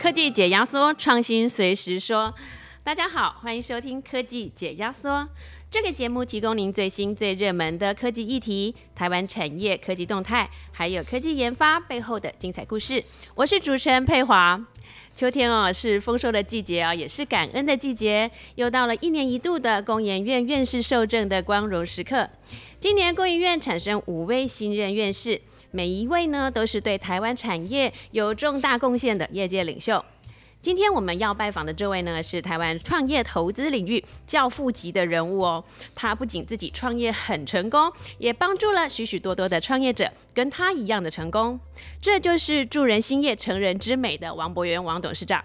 科技解压缩，创新随时说。大家好，欢迎收听科技解压缩。这个节目提供您最新最热门的科技议题、台湾产业科技动态，还有科技研发背后的精彩故事。我是主持人佩华。秋天哦，是丰收的季节啊，也是感恩的季节。又到了一年一度的工研院院士受证的光荣时刻。今年工研院产生五位新任院士。每一位呢，都是对台湾产业有重大贡献的业界领袖。今天我们要拜访的这位呢，是台湾创业投资领域教父级的人物哦。他不仅自己创业很成功，也帮助了许许多多的创业者跟他一样的成功。这就是助人兴业、成人之美的王博元王董事长。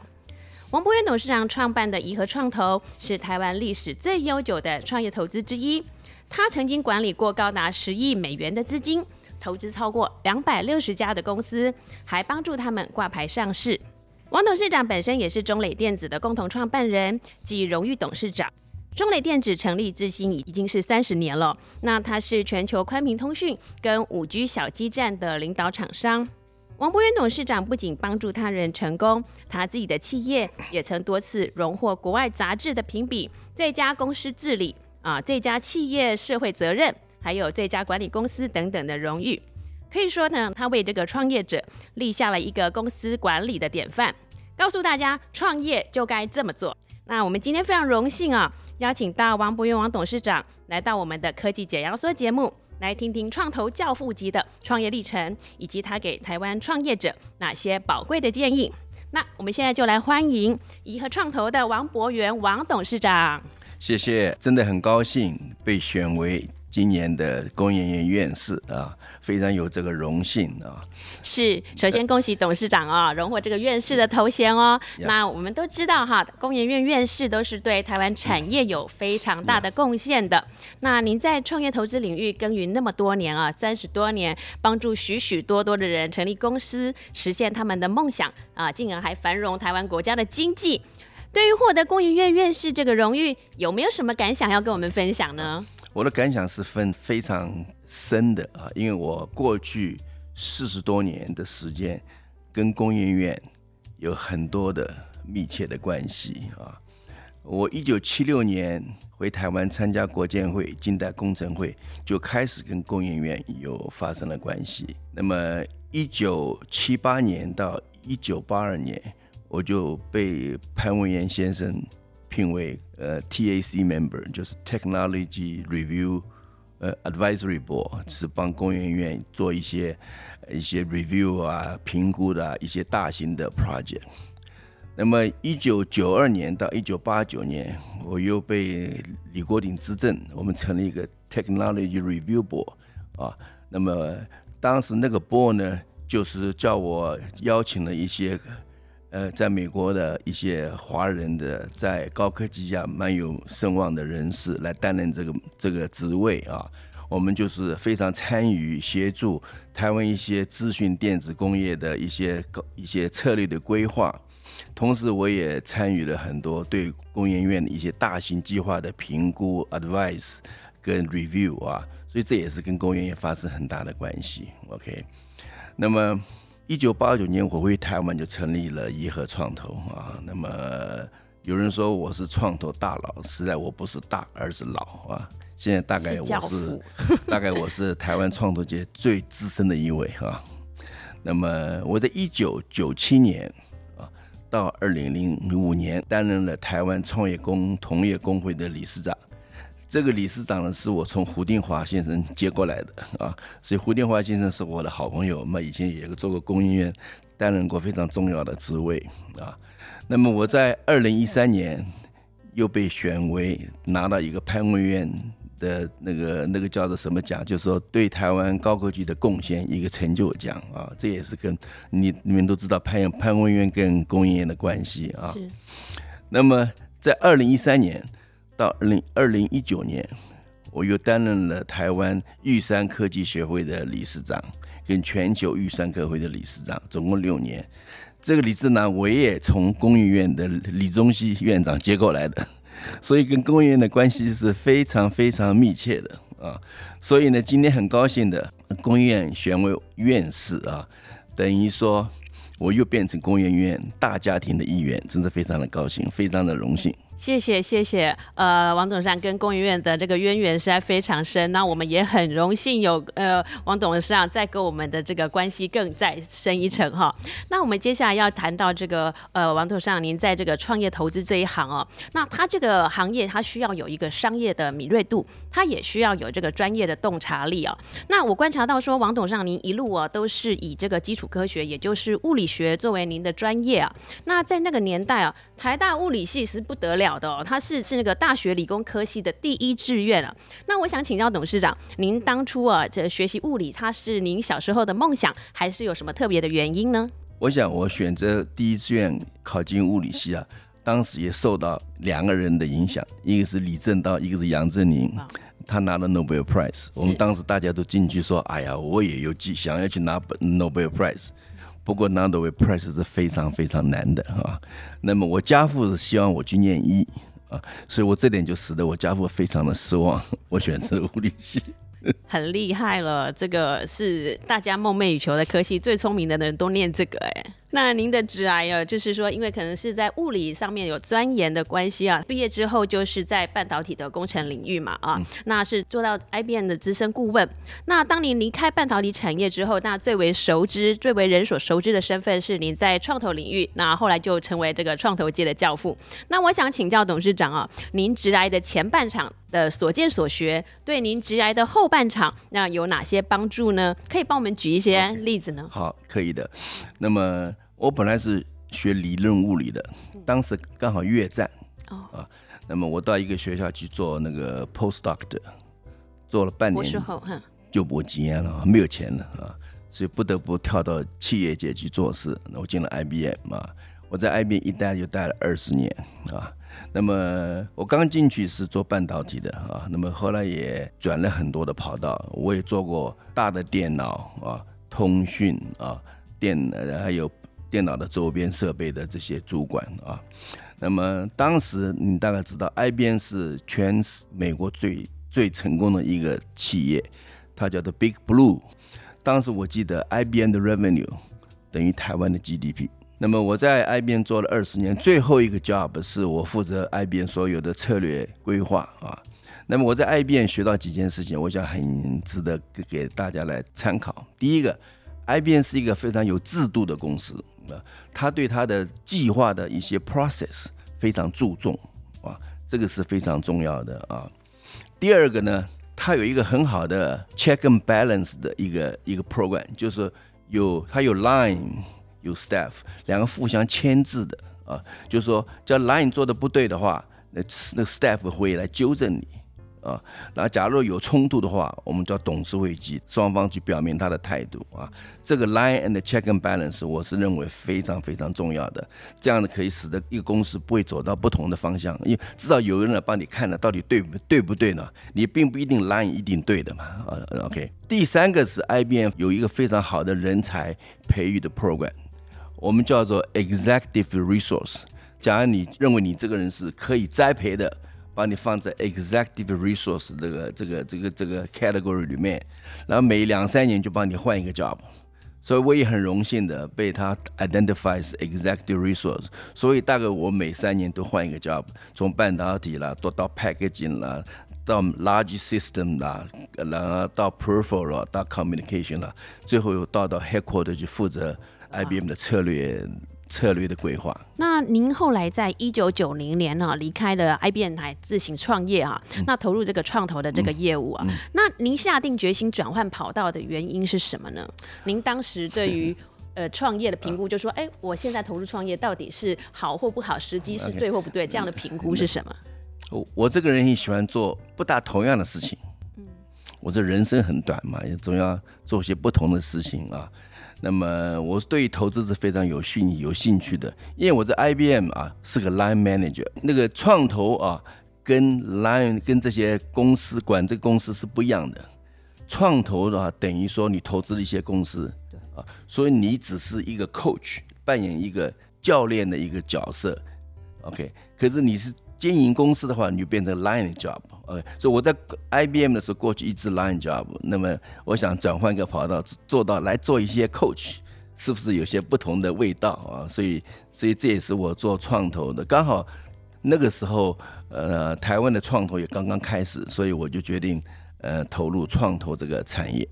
王博元董事长创办的怡和创投是台湾历史最悠久的创业投资之一。他曾经管理过高达十亿美元的资金。投资超过两百六十家的公司，还帮助他们挂牌上市。王董事长本身也是中磊电子的共同创办人及荣誉董事长。中磊电子成立至今已经是三十年了。那它是全球宽频通讯跟五 G 小基站的领导厂商。王博元董事长不仅帮助他人成功，他自己的企业也曾多次荣获国外杂志的评比最佳公司治理啊，最佳企业社会责任。还有最佳管理公司等等的荣誉，可以说呢，他为这个创业者立下了一个公司管理的典范，告诉大家创业就该这么做。那我们今天非常荣幸啊，邀请到王博元王董事长来到我们的科技解压缩节目，来听听创投教父级的创业历程，以及他给台湾创业者哪些宝贵的建议。那我们现在就来欢迎怡和创投的王博元王董事长。谢谢，真的很高兴被选为。今年的工研院院士啊，非常有这个荣幸啊。是，首先恭喜董事长啊，荣获这个院士的头衔哦。那我们都知道哈，工研院院士都是对台湾产业有非常大的贡献的。那您在创业投资领域耕耘那么多年啊，三十多年，帮助许许多多的人成立公司，实现他们的梦想啊，进而还繁荣台湾国家的经济。对于获得工研院院士这个荣誉，有没有什么感想要跟我们分享呢？我的感想是分非常深的啊，因为我过去四十多年的时间跟工研院有很多的密切的关系啊。我一九七六年回台湾参加国建会近代工程会，就开始跟工研院有发生了关系。那么一九七八年到一九八二年，我就被潘文彦先生。聘为呃 TAC member，就是 Technology Review 呃 Advisory Board，是帮工研院做一些一些 review 啊评估的一些大型的 project。那么一九九二年到一九八九年，我又被李国鼎执政，我们成立一个 Technology Review Board 啊。那么当时那个 board 呢，就是叫我邀请了一些。呃，在美国的一些华人的在高科技下蛮有声望的人士来担任这个这个职位啊，我们就是非常参与协助台湾一些资讯电子工业的一些一些策略的规划，同时我也参与了很多对工研院的一些大型计划的评估、advice 跟 review 啊，所以这也是跟工研院发生很大的关系。OK，那么。一九八九年我回台湾就成立了颐和创投啊，那么有人说我是创投大佬，实在我不是大，而是老啊。现在大概我是 大概我是台湾创投界最资深的一位啊。那么我在一九九七年啊到二零零五年担任了台湾创业工同业工会的理事长。这个理事长呢，是我从胡定华先生接过来的啊，所以胡定华先生是我的好朋友，那以前也做过工研院，担任过非常重要的职位啊。那么我在二零一三年又被选为拿到一个潘文院的那个那个叫做什么奖，就是说对台湾高科技的贡献一个成就奖啊。这也是跟你你们都知道潘潘文院跟工研院的关系啊。那么在二零一三年。到二零二零一九年，我又担任了台湾玉山科技学会的理事长，跟全球玉山科会的理事长，总共六年。这个理事长我也从工研院的李宗熙院长接过来的，所以跟工研院的关系是非常非常密切的啊。所以呢，今天很高兴的工研院选为院士啊，等于说我又变成工研院大家庭的一员，真是非常的高兴，非常的荣幸。谢谢谢谢，呃，王董事长跟工研院的这个渊源实在非常深，那我们也很荣幸有呃王董事长再跟我们的这个关系更再深一层哈。那我们接下来要谈到这个呃王董事长，您在这个创业投资这一行哦，那他这个行业他需要有一个商业的敏锐度，他也需要有这个专业的洞察力哦。那我观察到说，王董事长您一路啊都是以这个基础科学，也就是物理学作为您的专业啊。那在那个年代啊，台大物理系是不得了。的哦，它是是那个大学理工科系的第一志愿啊。那我想请教董事长，您当初啊这学习物理，它是您小时候的梦想，还是有什么特别的原因呢？我想我选择第一志愿考进物理系啊，当时也受到两个人的影响，一个是李政道，一个是杨振宁，他拿了 Nobel Prize。我们当时大家都进去说，哎呀，我也有计想要去拿 Nobel Prize。不过 n o t h e r w a y price 是非常非常难的啊。那么我家父是希望我去念医啊，所以我这点就使得我家父非常的失望。我选择物理系，很厉害了，这个是大家梦寐以求的科系，最聪明的人都念这个哎。那您的职来啊，就是说，因为可能是在物理上面有钻研的关系啊，毕业之后就是在半导体的工程领域嘛啊，那是做到 IBM 的资深顾问。那当您离开半导体产业之后，那最为熟知、最为人所熟知的身份是您在创投领域，那后来就成为这个创投界的教父。那我想请教董事长啊，您职来的前半场的所见所学，对您职涯的后半场那有哪些帮助呢？可以帮我们举一些例子呢？好，可以的。那么我本来是学理论物理的，当时刚好越战，啊，那么我到一个学校去做那个 postdoc 的，做了半年，就没经验了，没有钱了啊，所以不得不跳到企业界去做事。那我进了 IBM 啊，我在 IBM 一待就待了二十年啊。那么我刚进去是做半导体的啊，那么后来也转了很多的跑道，我也做过大的电脑啊、通讯啊、电还有。电脑的周边设备的这些主管啊，那么当时你大概知道，IBM 是全美国最最成功的一个企业，它叫做 Big Blue。当时我记得 IBM 的 revenue 等于台湾的 GDP。那么我在 IBM 做了二十年，最后一个 job 是我负责 IBM 所有的策略规划啊。那么我在 IBM 学到几件事情，我想很值得给给大家来参考。第一个，IBM 是一个非常有制度的公司。啊，他对他的计划的一些 process 非常注重啊，这个是非常重要的啊。第二个呢，他有一个很好的 check and balance 的一个一个 program，就是有他有 line 有 staff 两个互相牵制的啊，就是说，叫 line 做的不对的话，那那个 staff 会来纠正你。啊，那假如有冲突的话，我们叫董事会及双方去表明他的态度啊。这个 line and check and balance，我是认为非常非常重要的。这样的可以使得一个公司不会走到不同的方向，因为至少有人来帮你看了到底对不对不对呢？你并不一定 line 一定对的嘛。啊，OK。第三个是 IBM 有一个非常好的人才培育的 program，我们叫做 executive resource。假如你认为你这个人是可以栽培的。把你放在 executive resource 这个这个这个这个 category 里面，然后每两三年就帮你换一个 job，所以我也很荣幸的被他 identifies executive resource，所以大概我每三年都换一个 job，从半导体啦，到到 packaging 啦，到 large system 啦，然后到 peripheral，到 communication 啦，最后又到到 headquarters 去负责 IBM 的策略。策略的规划。那您后来在一九九零年呢离开了 IBM 台自行创业啊，那投入这个创投的这个业务啊，那您下定决心转换跑道的原因是什么呢？您当时对于 呃创业的评估，就说哎，我现在投入创业到底是好或不好，时机 是对或不对，这样的评估是什么？我我这个人也喜欢做不大同样的事情。嗯，我这人生很短嘛，也总要做些不同的事情啊。那么我对投资是非常有兴有兴趣的，因为我在 IBM 啊是个 line manager，那个创投啊跟 line 跟这些公司管这个公司是不一样的。创投的话等于说你投资了一些公司，啊，所以你只是一个 coach，扮演一个教练的一个角色，OK。可是你是经营公司的话，你就变成 line job。OK，所以我在 IBM 的时候，过去一直 line job，那么我想转换一个跑道，做到来做一些 coach，是不是有些不同的味道啊？所以，所以这也是我做创投的。刚好那个时候，呃，台湾的创投也刚刚开始，所以我就决定呃投入创投这个产业。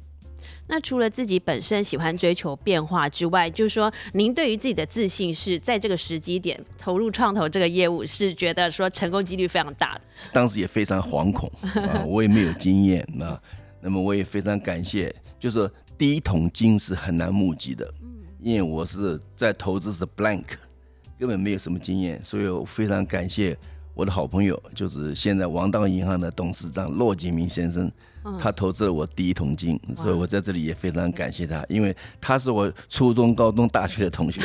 那除了自己本身喜欢追求变化之外，就是说，您对于自己的自信是在这个时机点投入创投这个业务，是觉得说成功几率非常大的。当时也非常惶恐啊，我也没有经验那。那么我也非常感谢，就是第一桶金是很难募集的，因为我是在投资是 blank，根本没有什么经验，所以我非常感谢我的好朋友，就是现在王道银行的董事长骆杰明先生。他投资了我第一桶金，所以我在这里也非常感谢他，因为他是我初中、高中、大学的同学。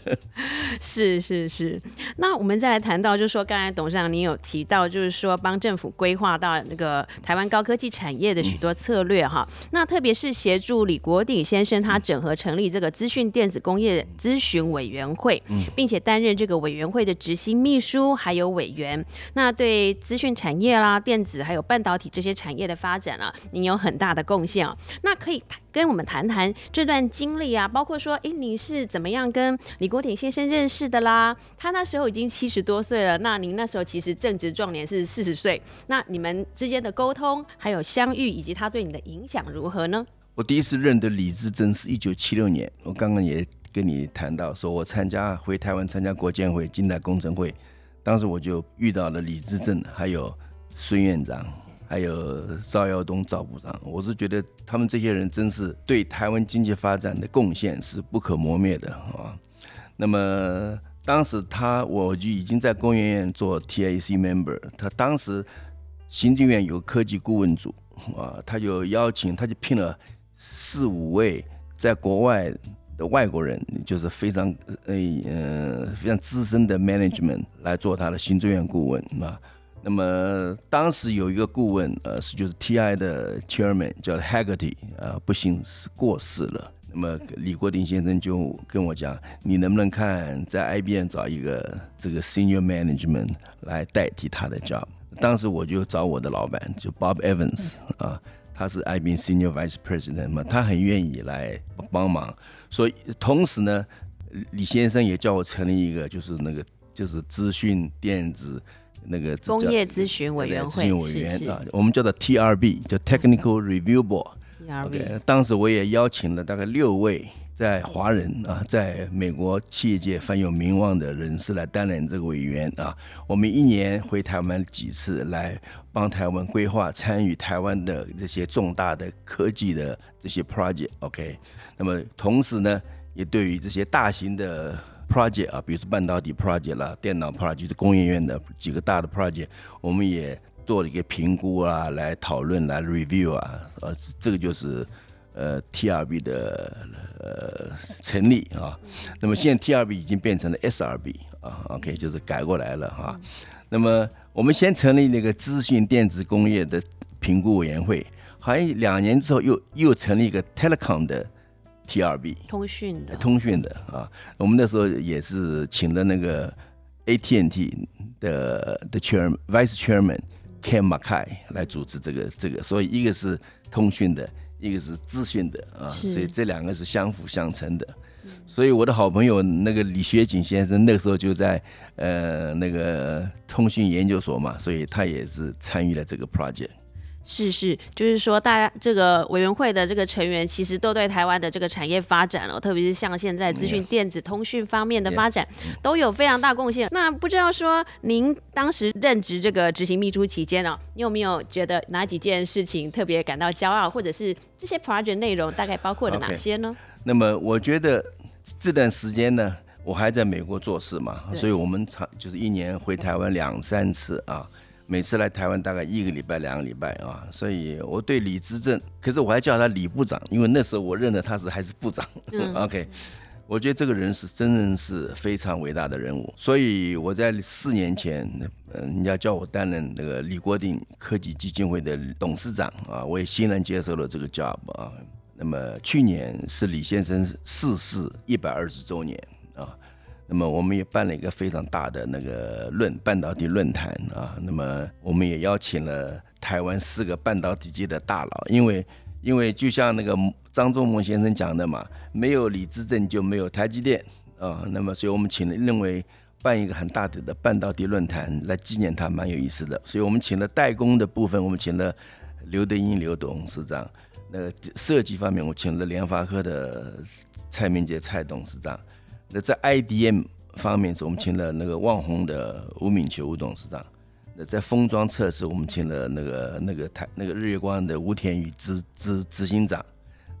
是是是，那我们再来谈到，就是说刚才董事长您有提到，就是说帮政府规划到那个台湾高科技产业的许多策略哈。那特别是协助李国鼎先生他整合成立这个资讯电子工业咨询委员会，并且担任这个委员会的执行秘书还有委员。那对资讯产业啦、电子还有半导体这些产业的发展。了，您有很大的贡献哦。那可以跟我们谈谈这段经历啊，包括说，哎，你是怎么样跟李国鼎先生认识的啦？他那时候已经七十多岁了，那您那时候其实正值壮年，是四十岁。那你们之间的沟通，还有相遇，以及他对你的影响如何呢？我第一次认得李志珍是一九七六年，我刚刚也跟你谈到，说我参加回台湾参加国建会近代工程会，当时我就遇到了李志珍，还有孙院长。还有赵耀东赵部长，我是觉得他们这些人真是对台湾经济发展的贡献是不可磨灭的啊。那么当时他我就已经在工研院做 TAC member，他当时行政院有科技顾问组啊，他就邀请他就聘了四五位在国外的外国人，就是非常呃呃非常资深的 management 来做他的行政院顾问啊。那么当时有一个顾问，呃，是就是 TI 的 Chairman 叫 Haggerty，呃，不幸是过世了。那么李国鼎先生就跟我讲，你能不能看在 IBM 找一个这个 Senior Management 来代替他的 job？当时我就找我的老板，就 Bob Evans 啊，他是 IBM Senior Vice President 嘛，他很愿意来帮忙。所以同时呢，李先生也叫我成立一个，就是那个就是资讯电子。那个工业咨询委员会委员啊，我们叫做 TRB，叫 Technical Review Board。TRB，当时我也邀请了大概六位在华人啊，在美国企业界很有名望的人士来担任这个委员啊。我们一年回台湾几次，来帮台湾规划、参与台湾的这些重大的科技的这些 project。OK，那么同时呢，也对于这些大型的。Project 啊，比如说半导体 project 啦，电脑 project 就是工业院的几个大的 project，我们也做了一个评估啊，来讨论来 review 啊，呃，这个就是呃 TRB 的呃成立啊。那么现在 TRB 已经变成了 SRB 啊，OK，就是改过来了哈。那么我们先成立那个资讯电子工业的评估委员会，好像两年之后又又成立一个 telecom 的。TRB 通讯的，通讯的啊，我们那时候也是请了那个 A T N T 的的 Chairman Vice Chairman Ken Mackay 来主持这个这个，所以一个是通讯的，一个是资讯的啊，所以这两个是相辅相成的。所以我的好朋友那个李学景先生那个时候就在呃那个通讯研究所嘛，所以他也是参与了这个 project。是是，就是说，大家这个委员会的这个成员，其实都对台湾的这个产业发展哦，特别是像现在资讯电子通讯方面的发展，都有非常大贡献。那不知道说，您当时任职这个执行秘书期间哦，你有没有觉得哪几件事情特别感到骄傲，或者是这些 project 内容大概包括了哪些呢？那么我觉得这段时间呢，我还在美国做事嘛，所以我们常就是一年回台湾两三次啊。每次来台湾大概一个礼拜、两个礼拜啊，所以我对李资政，可是我还叫他李部长，因为那时候我认得他是还是部长。OK，我觉得这个人是真正是非常伟大的人物，所以我在四年前，嗯，人家叫我担任那个李国鼎科技基金会的董事长啊，我也欣然接受了这个 job 啊。那么去年是李先生逝世一百二十周年啊。那么我们也办了一个非常大的那个论半导体论坛啊，那么我们也邀请了台湾四个半导体界的大佬，因为因为就像那个张忠谋先生讲的嘛，没有李自正就没有台积电啊。那么，所以我们请了认为办一个很大的的半导体论坛来纪念他，蛮有意思的。所以我们请了代工的部分，我们请了刘德英刘董事长。那个设计方面，我请了联发科的蔡明杰蔡董事长。那在 IDM 方面，是我们请了那个旺宏的吴敏球吴董事长。那在封装测试，我们请了那个那个台那个日月光的吴田宇执执执行长。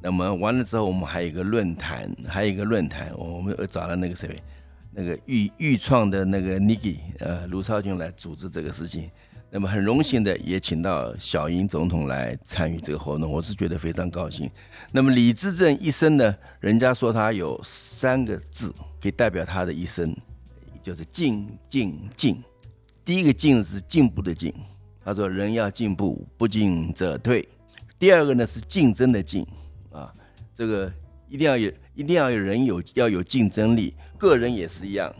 那么完了之后，我们还有一个论坛，还有一个论坛，我们找了那个谁，那个预预创的那个 Niki 呃卢超军来组织这个事情。那么很荣幸的也请到小英总统来参与这个活动，我是觉得非常高兴。那么李志正一生呢，人家说他有三个字可以代表他的一生，就是进进进。第一个进是进步的进，他说人要进步，不进则退。第二个呢是竞争的竞啊，这个一定要有，一定要有人有要有竞争力，个人也是一样，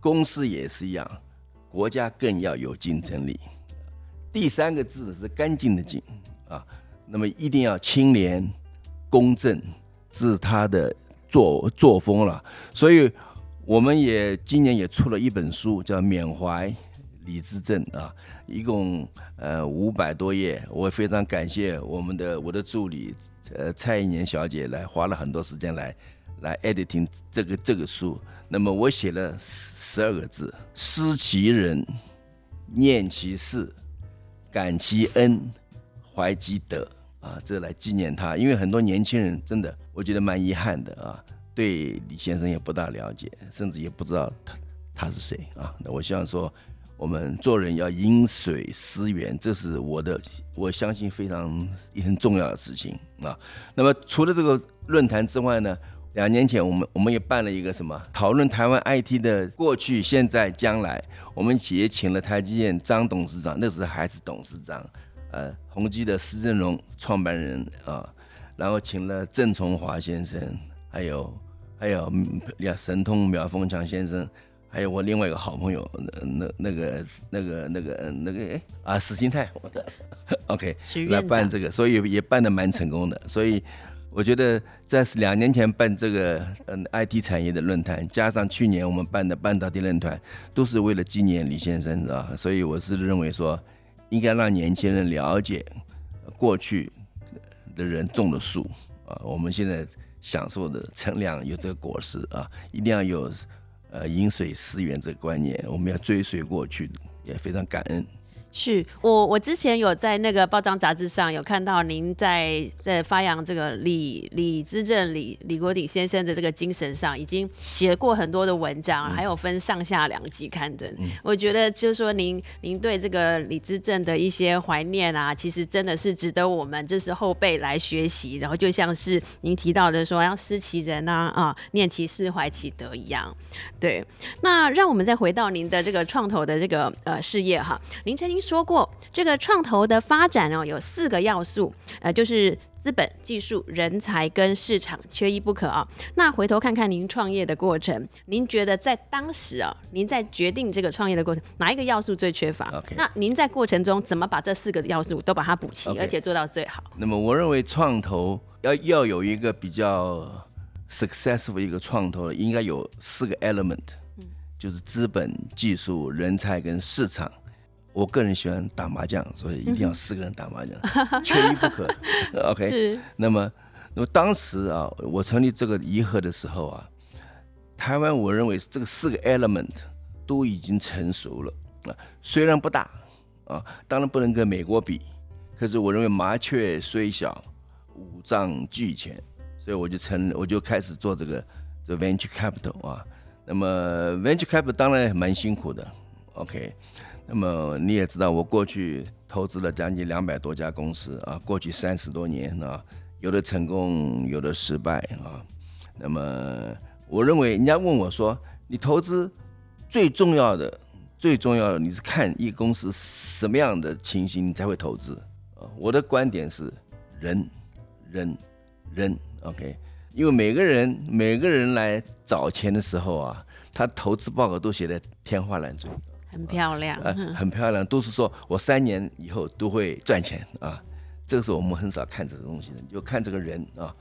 公司也是一样，国家更要有竞争力。第三个字是干净的净啊，那么一定要清廉、公正，是他的作作风了。所以我们也今年也出了一本书，叫《缅怀李自正》啊，一共呃五百多页。我非常感谢我们的我的助理呃蔡一年小姐来花了很多时间来来 editing 这个这个书。那么我写了十十二个字：思其人，念其事。感其恩，怀其德啊，这来纪念他。因为很多年轻人真的，我觉得蛮遗憾的啊，对李先生也不大了解，甚至也不知道他他是谁啊。那我希望说，我们做人要饮水思源，这是我的，我相信非常也很重要的事情啊。那么除了这个论坛之外呢？两年前，我们我们也办了一个什么讨论台湾 IT 的过去、现在、将来。我们也请了台积电张董事长，那时候还是董事长，呃，宏基的施正荣创办人啊，然后请了郑崇华先生，还有还有两神通苗凤强先生，还有我另外一个好朋友，那那个那个那个那个哎啊史新泰，我的 OK 来办这个，所以也办的蛮成功的，所以。我觉得在两年前办这个嗯 IT 产业的论坛，加上去年我们办的半导体论坛，都是为了纪念李先生啊，所以我是认为说，应该让年轻人了解过去的人种的树啊，我们现在享受的乘凉有这个果实啊，一定要有呃饮水思源这个观念，我们要追随过去，也非常感恩。是我，我之前有在那个报章杂志上有看到您在在发扬这个李李资政李李国鼎先生的这个精神上，已经写过很多的文章，还有分上下两集刊登。我觉得就是说，您您对这个李资政的一些怀念啊，其实真的是值得我们就是后辈来学习。然后就像是您提到的说，要思其人啊啊，念其事，怀其德一样。对，那让我们再回到您的这个创投的这个呃事业哈，您曾经。说过，这个创投的发展哦，有四个要素，呃，就是资本、技术、人才跟市场，缺一不可啊。那回头看看您创业的过程，您觉得在当时啊，您在决定这个创业的过程，哪一个要素最缺乏？那您在过程中怎么把这四个要素都把它补齐，而且做到最好？那么我认为创投要要有一个比较 successful 一个创投，应该有四个 element，就是资本、技术、人才跟市场。我个人喜欢打麻将，所以一定要四个人打麻将，缺一不可。OK，那么，那么当时啊，我成立这个颐和的时候啊，台湾我认为这个四个 element 都已经成熟了啊，虽然不大啊，当然不能跟美国比，可是我认为麻雀虽小，五脏俱全，所以我就成，我就开始做这个这 venture capital 啊。那么 venture capital 当然蛮辛苦的，OK。那么你也知道，我过去投资了将近两百多家公司啊，过去三十多年啊，有的成功，有的失败啊。那么我认为，人家问我说，你投资最重要的、最重要的，你是看一个公司什么样的情形你才会投资啊？我的观点是人，人，人，OK。因为每个人每个人来找钱的时候啊，他投资报告都写的天花乱坠。很漂亮，呃，很漂亮，都是说我三年以后都会赚钱啊，这个时候我们很少看这个东西的，就看这个人啊。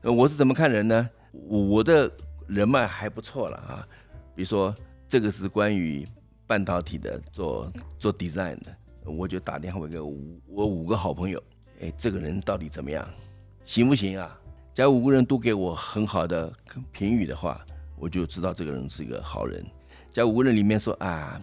呃，我是怎么看人呢？我的人脉还不错了啊。比如说，这个是关于半导体的，做做 design 的，我就打电话给五我五个好朋友，哎，这个人到底怎么样，行不行啊？假如五个人都给我很好的评语的话，我就知道这个人是一个好人。假如五个人里面说啊，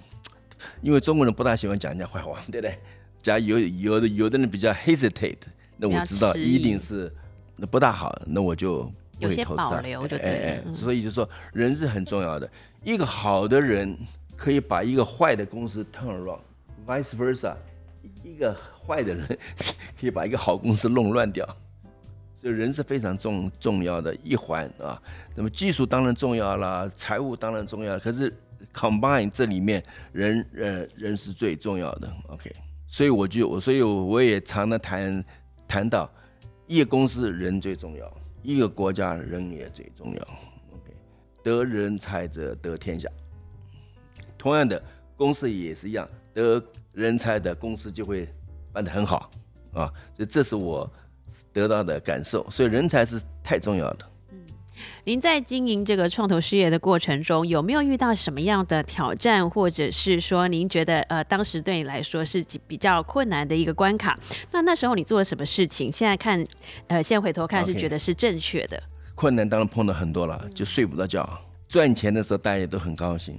因为中国人不大喜欢讲人家坏话，对不对？假如有有的有的人比较 hesitate，那我知道一定是那不大好，那我就有些保留就对。所以就说人是很重要的，一个好的人可以把一个坏的公司 turn around，vice versa，一个坏的人 可以把一个好公司弄乱掉。所以人是非常重重要的一环啊。那么技术当然重要啦，财务当然重要，可是 combine 这里面人呃人是最重要的。OK。所以我就我，所以我也常常谈谈到，一个公司人最重要，一个国家人也最重要。OK，得人才者得天下。同样的，公司也是一样，得人才的公司就会办得很好啊。所以这是我得到的感受。所以人才是太重要的。您在经营这个创投事业的过程中，有没有遇到什么样的挑战，或者是说您觉得呃当时对你来说是比较困难的一个关卡？那那时候你做了什么事情？现在看，呃，现在回头看是觉得是正确的。困难当然碰到很多了，就睡不着觉。赚钱的时候大家都很高兴，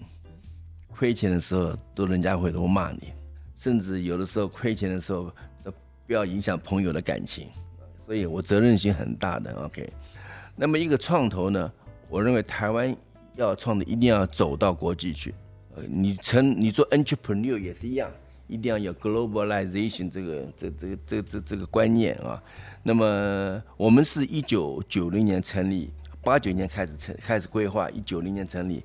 亏钱的时候都人家会都骂你，甚至有的时候亏钱的时候都不要影响朋友的感情，所以我责任心很大的。OK。那么一个创投呢，我认为台湾要创的一定要走到国际去。呃，你成你做 entrepreneur 也是一样，一定要有 globalization 这个这这这这这个观念啊。那么我们是一九九零年成立，八九年开始成开始规划，一九零年成立。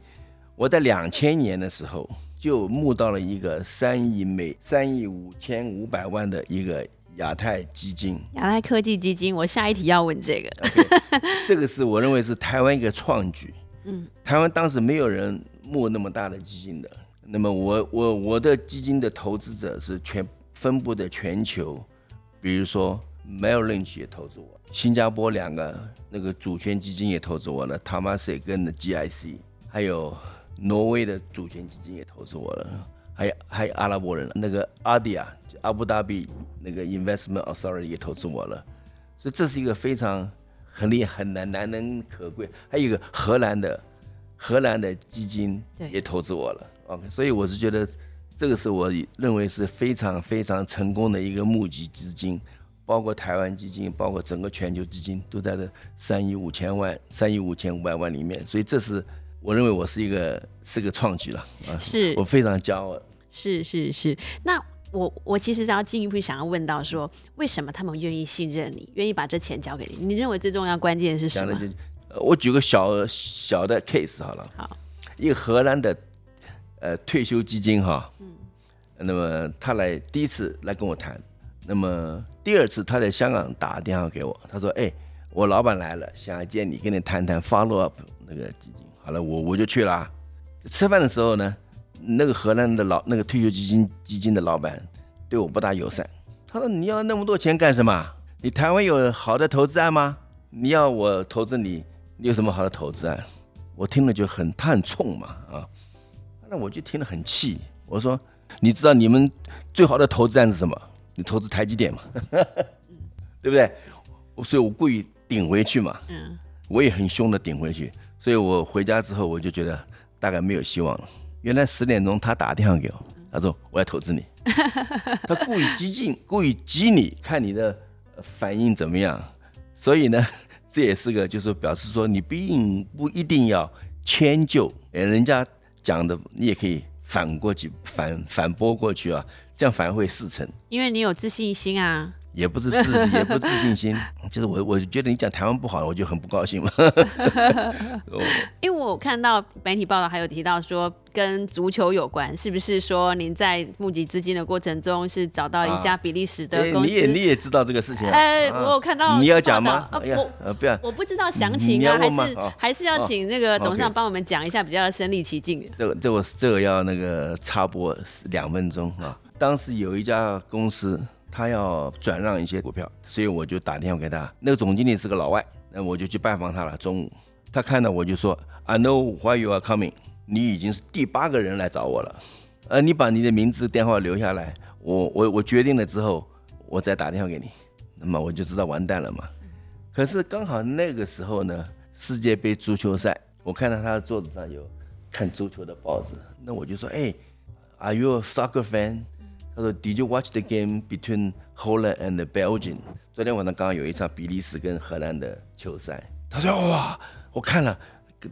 我在两千年的时候就募到了一个三亿美三亿五千五百万的一个。亚太基金，亚太科技基金，我下一题要问这个。这个是我认为是台湾一个创举。嗯，台湾当时没有人募那么大的基金的。那么我我我的基金的投资者是全分布的全球，比如说 Merrill Lynch 也投资我，新加坡两个那个主权基金也投资我了 t o m a s 跟的 GIC，还有挪威的主权基金也投资我了。还有还有阿拉伯人那个阿迪亚，阿布达比那个 Investment Authority 也投资我了，所以这是一个非常很厉害、很难、难能可贵。还有一个荷兰的荷兰的基金也投资我了。OK，所以我是觉得这个是我认为是非常非常成功的一个募集资金，包括台湾基金，包括整个全球基金都在这三亿五千万、三亿五千五百万里面，所以这是。我认为我是一个是个创举了啊，是我非常骄傲。是是是，那我我其实要进一步想要问到说，为什么他们愿意信任你，愿意把这钱交给你？你认为最重要关键是什么？我举个小小的 case 好了，好，一个荷兰的呃退休基金哈，嗯，那么他来第一次来跟我谈，那么第二次他在香港打电话给我，他说，哎，我老板来了，想要见你，跟你谈谈 follow up 那个基金。好了，我我就去了。吃饭的时候呢，那个荷兰的老那个退休基金基金的老板对我不大友善。他说：“你要那么多钱干什么？你台湾有好的投资案吗？你要我投资你，你有什么好的投资案？”我听了就很他很冲嘛啊，那我就听了很气。我说：“你知道你们最好的投资案是什么？你投资台积电嘛，对不对？”所以我故意顶回去嘛。嗯，我也很凶的顶回去。所以我回家之后，我就觉得大概没有希望了。原来十点钟他打电话给我，他说我要投资你，他故意激进，故意激你，看你的反应怎么样。所以呢，这也是个就是表示说，你并不一定要迁就，哎，人家讲的你也可以反过去反反驳过去啊，这样反而会事成。因为你有自信心啊。也不是自也不自信心，就是我我觉得你讲台湾不好，我就很不高兴嘛。因为我看到媒体报道还有提到说跟足球有关，是不是说您在募集资金的过程中是找到一家比利时的公司？你也你也知道这个事情？哎，我有看到。你要讲吗？我呃不要，我不知道详情啊，还是还是要请那个董事长帮我们讲一下，比较身临其境。这个这个这个要那个插播两分钟啊。当时有一家公司。他要转让一些股票，所以我就打电话给他。那个总经理是个老外，那我就去拜访他了。中午，他看到我就说：“I know why you are coming。你已经是第八个人来找我了。呃，你把你的名字、电话留下来，我我我决定了之后，我再打电话给你。那么我就知道完蛋了嘛。可是刚好那个时候呢，世界杯足球赛，我看到他的桌子上有看足球的报纸，那我就说：哎，Are you a soccer fan？他说：“Did you watch the game between Holland and Belgium？” 昨天晚上刚刚有一场比利时跟荷兰的球赛。他说：“哇，我看了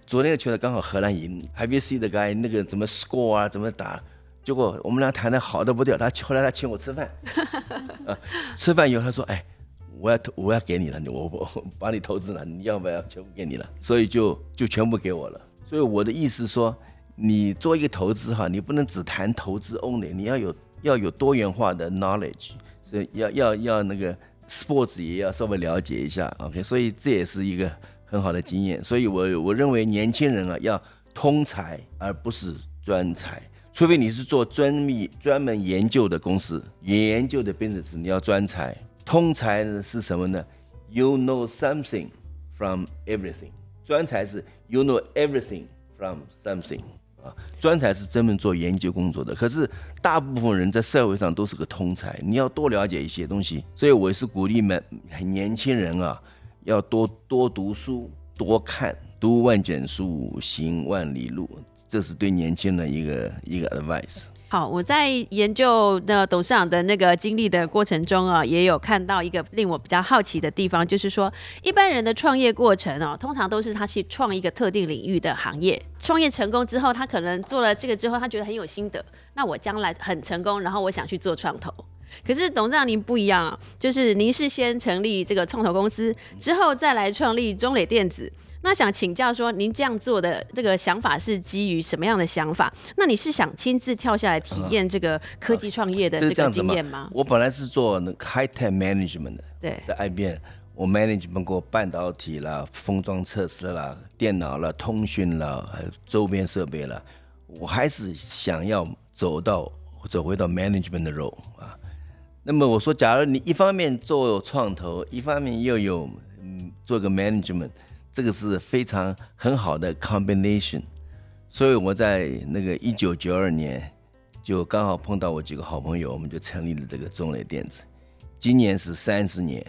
昨天的球赛，刚好荷兰赢。Have you seen the guy？那个怎么 score 啊？怎么打？结果我们俩谈的好的不掉。他后来他请我吃饭，啊，吃饭以后他说：‘哎，我要投，我要给你了，我我把你投资了，你要不要全部给你了？’所以就就全部给我了。所以我的意思说，你做一个投资哈，你不能只谈投资 only，你要有。”要有多元化的 knowledge，所以要要要那个 sports 也要稍微了解一下，OK，所以这也是一个很好的经验。所以我我认为年轻人啊要通才而不是专才，除非你是做专密专门研究的公司，研究的 business 你要专才。通才是什么呢？You know something from everything。专才是 You know everything from something。啊，专才是专门做研究工作的，可是大部分人在社会上都是个通才，你要多了解一些东西。所以我是鼓励们年轻人啊，要多多读书，多看，读万卷书，行万里路，这是对年轻人一个一个 advice。好，我在研究的董事长的那个经历的过程中啊，也有看到一个令我比较好奇的地方，就是说一般人的创业过程哦，通常都是他去创一个特定领域的行业，创业成功之后，他可能做了这个之后，他觉得很有心得，那我将来很成功，然后我想去做创投。可是董事长您不一样啊，就是您是先成立这个创投公司，之后再来创立中磊电子。那想请教说，您这样做的这个想法是基于什么样的想法？那你是想亲自跳下来体验这个科技创业的这个经验吗？我本来是做那 high tech management 的，对，在 IBM，我 management 过半导体啦、封装测试啦、电脑啦、通讯啦，还有周边设备啦。我还是想要走到走回到 management 的 role 啊。那么我说，假如你一方面做创投，一方面又有嗯做个 management。这个是非常很好的 combination，所以我在那个一九九二年就刚好碰到我几个好朋友，我们就成立了这个中磊电子。今年是三十年，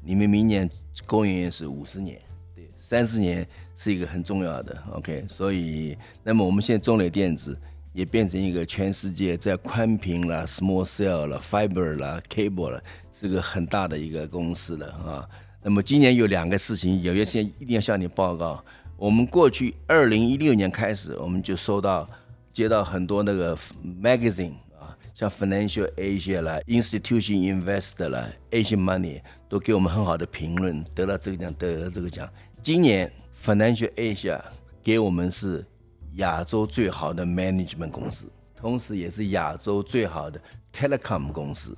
你们明年公元是五十年，对，三十年是一个很重要的 OK。所以，那么我们现在中磊电子也变成一个全世界在宽频啦、small cell 啦、fiber 啦、cable 了，是个很大的一个公司了啊。那么今年有两个事情，有一些事情一定要向你报告。我们过去二零一六年开始，我们就收到、接到很多那个 magazine 啊，像 Financial Asia 啦、Institution Investor 啦、Asian Money 都给我们很好的评论，得了这个奖，得了这个奖。今年 Financial Asia 给我们是亚洲最好的 management 公司，同时也是亚洲最好的 telecom 公司。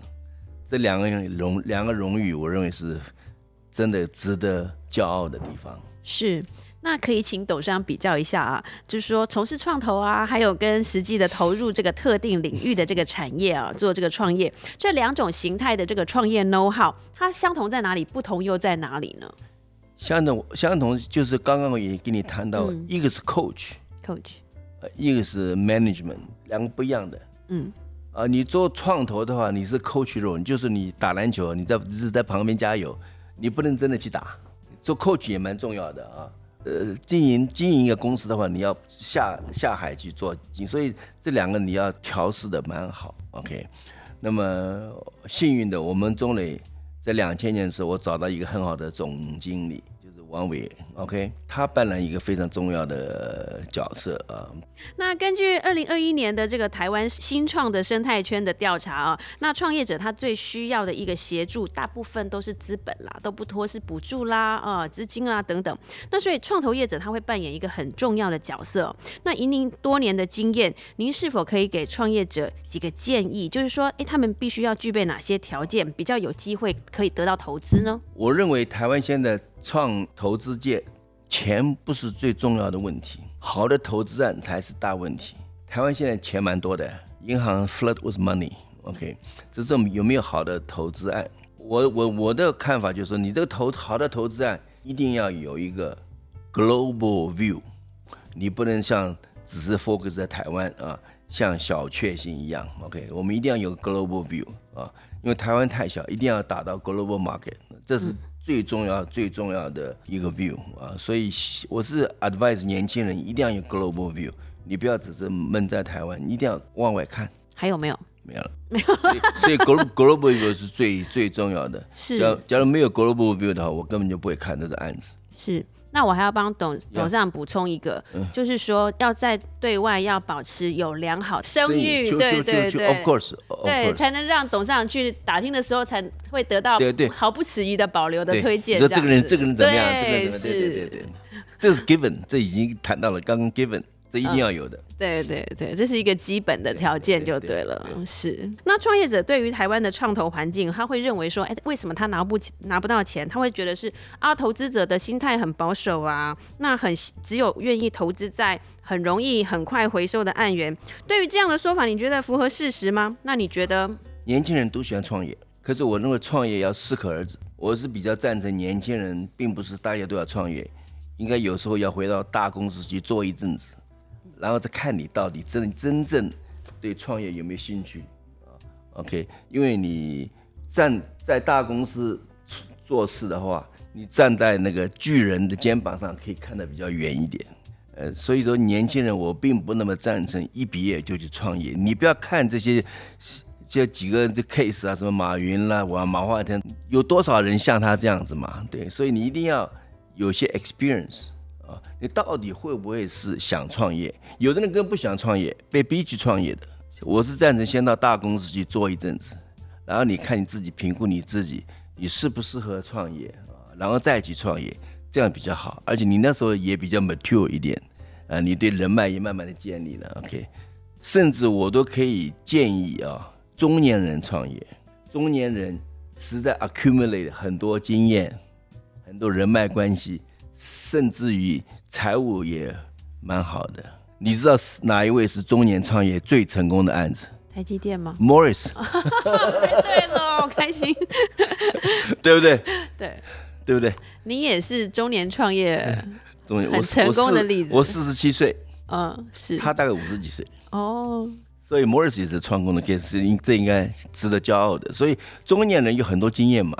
这两个荣两个荣誉，我认为是。真的值得骄傲的地方是，那可以请董事长比较一下啊，就是说从事创投啊，还有跟实际的投入这个特定领域的这个产业啊，做这个创业，这两种形态的这个创业 know how，它相同在哪里？不同又在哪里呢？相同相同就是刚刚我也跟你谈到，一个是 coach，coach，呃，一个是 management，两个不一样的。嗯，啊，你做创投的话，你是 coach role，就是你打篮球，你在只是在旁边加油。你不能真的去打，做 coach 也蛮重要的啊。呃，经营经营一个公司的话，你要下下海去做，所以这两个你要调试的蛮好。OK，那么幸运的，我们中磊在两千年的时候，我找到一个很好的总经理。王伟，OK，他扮演一个非常重要的角色啊。那根据二零二一年的这个台湾新创的生态圈的调查啊，那创业者他最需要的一个协助，大部分都是资本啦，都不拖是补助啦啊，资金啦等等。那所以创投业者他会扮演一个很重要的角色。那以您多年的经验，您是否可以给创业者几个建议？就是说，哎，他们必须要具备哪些条件，比较有机会可以得到投资呢？我认为台湾现在。创投资界，钱不是最重要的问题，好的投资案才是大问题。台湾现在钱蛮多的，银行 flood with money。OK，这是有没有好的投资案？我我我的看法就是说，你这个投好的投资案一定要有一个 global view，你不能像只是 focus 在台湾啊，像小确幸一样。OK，我们一定要有 global view 啊，因为台湾太小，一定要打到 global market，这是最重要最重要的一个 view 啊。所以我是 advise 年轻人一定要有 global view，你不要只是闷在台湾，你一定要往外看。还有没有？没有了，没有。所以 global global view 是最最重要的。是。假假如没有 global view 的话，我根本就不会看这个案子。是。那我还要帮董董事长补充一个，就是说要在对外要保持有良好声誉，对对对，Of course，对，才能让董事长去打听的时候才会得到对对毫不迟疑的保留的推荐。你说这个人这个人怎么样？这个人对对对对，这是 given，这已经谈到了，刚刚 given。这一定要有的，对对对，这是一个基本的条件就对了。是，那创业者对于台湾的创投环境，他会认为说，哎，为什么他拿不拿不到钱？他会觉得是啊，投资者的心态很保守啊，那很只有愿意投资在很容易很快回收的案源。对于这样的说法，你觉得符合事实吗？那你觉得？年轻人都喜欢创业，可是我认为创业要适可而止。我是比较赞成年轻人，并不是大家都要创业，应该有时候要回到大公司去做一阵子。然后再看你到底真真正对创业有没有兴趣啊？OK，因为你站在大公司做事的话，你站在那个巨人的肩膀上可以看得比较远一点。呃，所以说年轻人我并不那么赞成一毕业就去创业。你不要看这些这几个这 case 啊，什么马云啦，我马化腾，有多少人像他这样子嘛？对，所以你一定要有些 experience。你到底会不会是想创业？有的人根本不想创业，被逼去创业的。我是赞成先到大公司去做一阵子，然后你看你自己评估你自己，你适不适合创业？然后再去创业，这样比较好。而且你那时候也比较 mature 一点，啊，你对人脉也慢慢的建立了。OK，甚至我都可以建议啊，中年人创业，中年人实在 accumulate 很多经验，很多人脉关系。甚至于财务也蛮好的。你知道是哪一位是中年创业最成功的案子？台积电吗？Morris。猜对了，好开心。对不对？对，对不对？你也是中年创业，中年很成功的例子。我四十七岁，嗯，是。他大概五十几岁。哦。所以 Morris 也是成功的 case，应这应该值得骄傲的。所以中年人有很多经验嘛。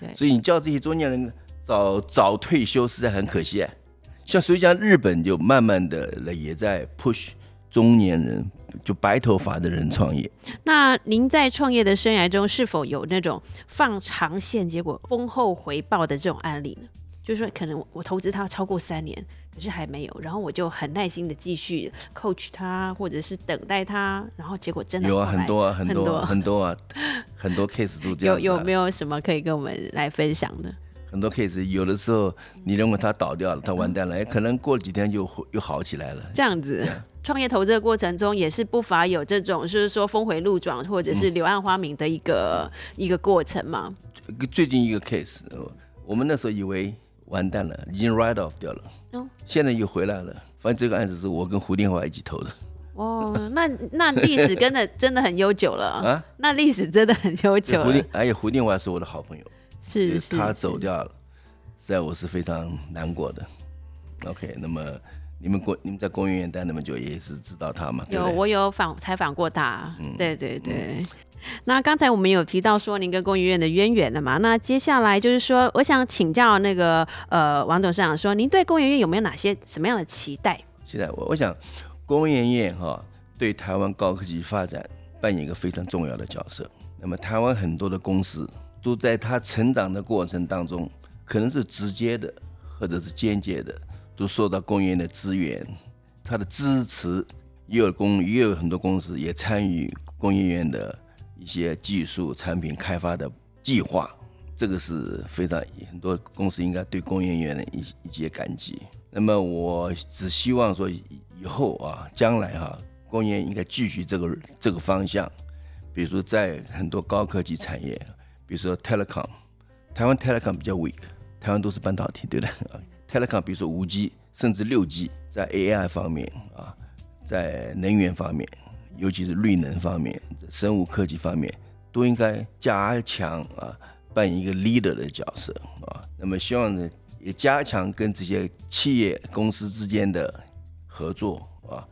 对。所以你叫这些中年人。早早退休实在很可惜啊，像所以讲日本就慢慢的也在 push 中年人就白头发的人创业。那您在创业的生涯中是否有那种放长线结果丰厚回报的这种案例呢？就是说可能我投资他超过三年，可是还没有，然后我就很耐心的继续 coach 他，或者是等待他，然后结果真的有啊很多啊很多很多啊很多 case 都这样。有有没有什么可以跟我们来分享的？很多 case 有的时候你认为他倒掉了，他完蛋了，哎，可能过几天就又好起来了。这样子，创业投资的过程中也是不乏有这种，就是说峰回路转或者是柳暗花明的一个一个过程嘛。最近一个 case，我们那时候以为完蛋了，已经 write off 掉了，现在又回来了。反正这个案子是我跟胡定华一起投的。哦，那那历史真的真的很悠久了 啊！那历史真的很悠久。胡定，而且胡定华是我的好朋友。是他走掉了，实在我是非常难过的。OK，那么你们公你们在公园园待那么久，也是知道他嘛？有，我有访采访过他。嗯，对对对。那刚才我们有提到说您跟公园院的渊源了嘛？那接下来就是说，我想请教那个呃王董事长说，您对公园院有没有哪些什么样的期待？期待我，我想公园院哈对台湾高科技发展扮演一个非常重要的角色。那么台湾很多的公司。都在他成长的过程当中，可能是直接的，或者是间接的，都受到公园的资源，他的支持。也有公，也有很多公司也参与工业园的一些技术产品开发的计划，这个是非常很多公司应该对工业园的一一些感激。那么我只希望说以后啊，将来哈，工业应该继续这个这个方向，比如说在很多高科技产业。比如说 telecom，台湾 telecom 比较 weak，台湾都是半导体，对不对啊？telecom 比如说五 G 甚至六 G，在 AI 方面啊，在能源方面尤其是绿能方面、生物科技方面，都应该加强啊，扮演一个 leader 的角色啊。那么希望呢，也加强跟这些企业公司之间的合作啊，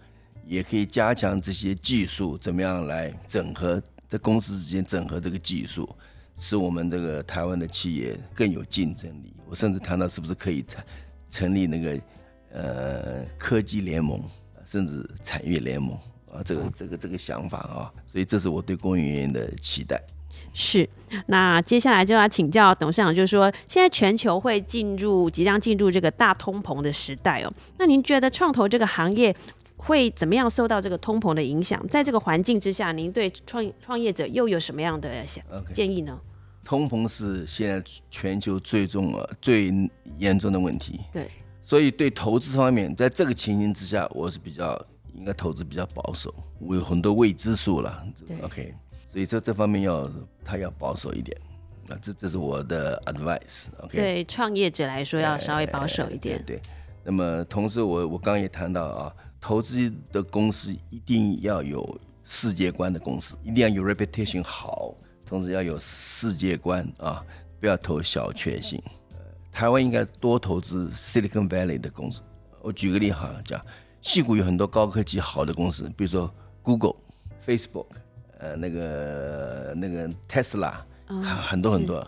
也可以加强这些技术怎么样来整合，在公司之间整合这个技术，使我们这个台湾的企业更有竞争力。我甚至谈到是不是可以成成立那个呃科技联盟，甚至产业联盟。啊，这个这个这个想法啊，所以这是我对工研院的期待。是，那接下来就要请教董事长，就是说，现在全球会进入即将进入这个大通膨的时代哦。那您觉得创投这个行业会怎么样受到这个通膨的影响？在这个环境之下，您对创创业者又有什么样的想建议呢？通膨是现在全球最重啊最严重的问题。对，所以对投资方面，在这个情形之下，我是比较。应该投资比较保守，我有很多未知数了。OK，所以说这方面要他要保守一点。那这这是我的 advice。OK，对创业者来说要稍微保守一点。对。那么同时，我我刚刚也谈到啊，投资的公司一定要有世界观的公司，一定要有 reputation 好，同时要有世界观啊，不要投小确幸。台湾应该多投资 Silicon Valley 的公司。我举个例哈，讲。戏谷有很多高科技好的公司，比如说 Google、Facebook，呃，那个那个 Tesla，很很多很多，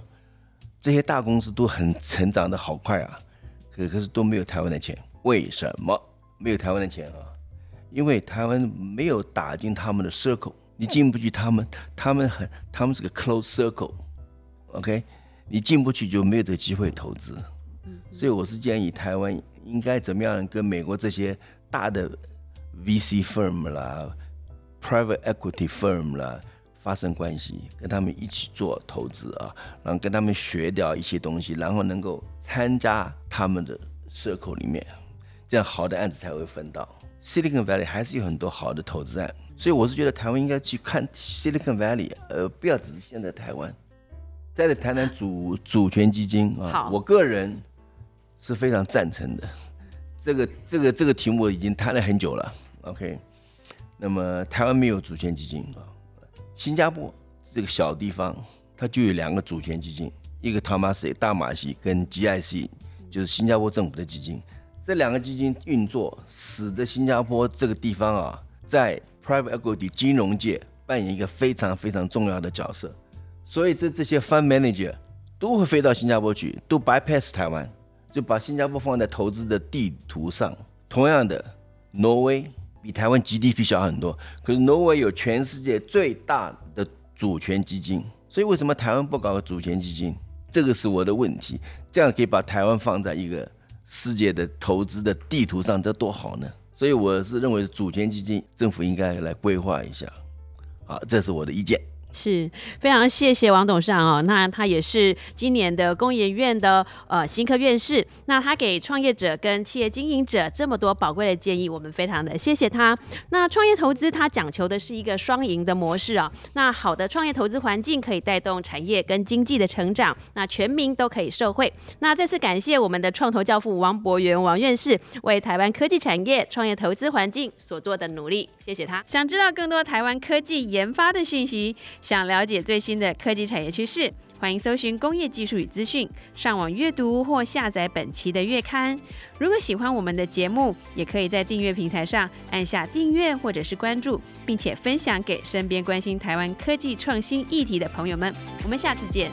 这些大公司都很成长的好快啊，可可是都没有台湾的钱，为什么没有台湾的钱啊？因为台湾没有打进他们的 circle，你进不去他们，他们很，他们是个 close circle，OK，你进不去就没有这个机会投资，所以我是建议台湾应该怎么样跟美国这些。大的 VC firm 啦，private equity firm 啦，发生关系，跟他们一起做投资啊，然后跟他们学掉一些东西，然后能够参加他们的 circle 里面，这样好的案子才会分到。Silicon Valley 还是有很多好的投资案，所以我是觉得台湾应该去看 Silicon Valley，呃，不要只是现在台湾。再来谈谈主主权基金啊，我个人是非常赞成的。这个这个这个题目已经谈了很久了，OK。那么台湾没有主权基金啊，新加坡这个小地方，它就有两个主权基金，一个 Thomas 大马西跟 GIC，就是新加坡政府的基金。这两个基金运作，使得新加坡这个地方啊，在 private equity 金融界扮演一个非常非常重要的角色。所以这这些 fund manager 都会飞到新加坡去，都 bypass 台湾。就把新加坡放在投资的地图上。同样的，挪威比台湾 GDP 小很多，可是挪威有全世界最大的主权基金。所以为什么台湾不搞个主权基金？这个是我的问题。这样可以把台湾放在一个世界的投资的地图上，这多好呢？所以我是认为主权基金政府应该来规划一下。啊，这是我的意见。是非常谢谢王董事长哦，那他也是今年的工研院的呃新科院士，那他给创业者跟企业经营者这么多宝贵的建议，我们非常的谢谢他。那创业投资它讲求的是一个双赢的模式啊，那好的创业投资环境可以带动产业跟经济的成长，那全民都可以受惠。那再次感谢我们的创投教父王博元王院士为台湾科技产业创业投资环境所做的努力，谢谢他。想知道更多台湾科技研发的信息。想了解最新的科技产业趋势，欢迎搜寻工业技术与资讯，上网阅读或下载本期的月刊。如果喜欢我们的节目，也可以在订阅平台上按下订阅或者是关注，并且分享给身边关心台湾科技创新议题的朋友们。我们下次见。